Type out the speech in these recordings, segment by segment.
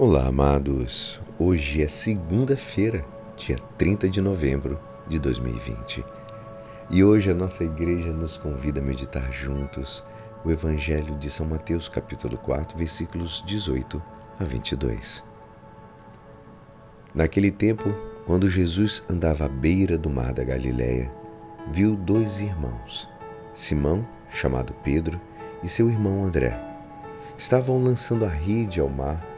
Olá, amados. Hoje é segunda-feira, dia 30 de novembro de 2020. E hoje a nossa igreja nos convida a meditar juntos o Evangelho de São Mateus, capítulo 4, versículos 18 a 22. Naquele tempo, quando Jesus andava à beira do mar da Galiléia, viu dois irmãos, Simão, chamado Pedro, e seu irmão André. Estavam lançando a rede ao mar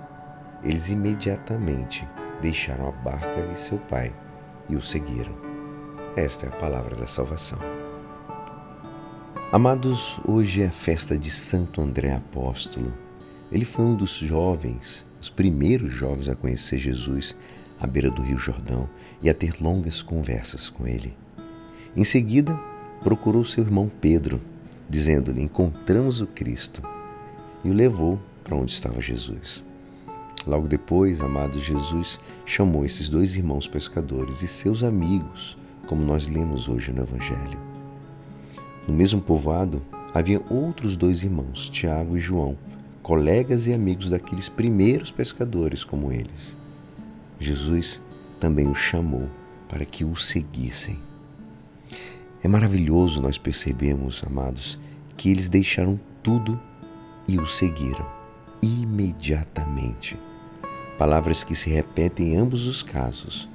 eles imediatamente deixaram a barca e seu pai e o seguiram. Esta é a palavra da salvação. Amados, hoje é a festa de Santo André Apóstolo. Ele foi um dos jovens, os primeiros jovens a conhecer Jesus à beira do Rio Jordão e a ter longas conversas com ele. Em seguida, procurou seu irmão Pedro, dizendo-lhe: Encontramos o Cristo, e o levou para onde estava Jesus. Logo depois, amado Jesus chamou esses dois irmãos pescadores e seus amigos, como nós lemos hoje no Evangelho. No mesmo povoado havia outros dois irmãos, Tiago e João, colegas e amigos daqueles primeiros pescadores como eles. Jesus também os chamou para que o seguissem. É maravilhoso nós percebemos, amados, que eles deixaram tudo e o seguiram imediatamente palavras que se repetem em ambos os casos.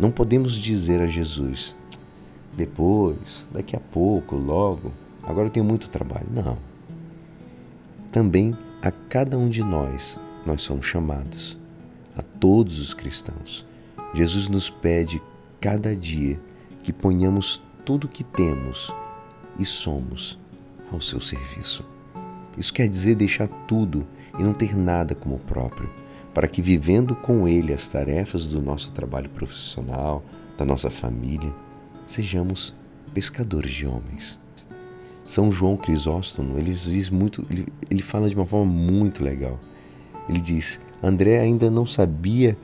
Não podemos dizer a Jesus, depois, daqui a pouco, logo, agora eu tenho muito trabalho. Não. Também a cada um de nós, nós somos chamados, a todos os cristãos. Jesus nos pede cada dia que ponhamos tudo o que temos e somos ao seu serviço. Isso quer dizer deixar tudo e não ter nada como próprio para que, vivendo com Ele as tarefas do nosso trabalho profissional, da nossa família, sejamos pescadores de homens. São João Crisóstomo, ele diz muito, ele, ele fala de uma forma muito legal. Ele diz: André ainda não sabia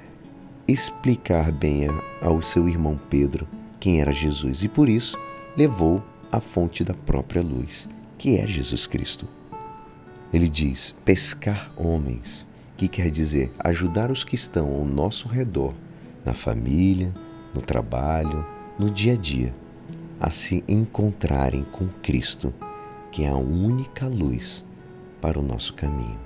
explicar bem ao seu irmão Pedro quem era Jesus e por isso levou à fonte da própria luz, que é Jesus Cristo. Ele diz: pescar homens que quer dizer ajudar os que estão ao nosso redor, na família, no trabalho, no dia a dia, a se encontrarem com Cristo, que é a única luz para o nosso caminho.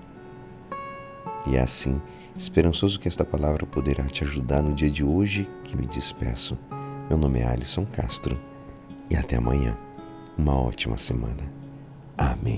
E é assim, esperançoso que esta palavra poderá te ajudar no dia de hoje que me despeço. Meu nome é Alisson Castro e até amanhã. Uma ótima semana. Amém.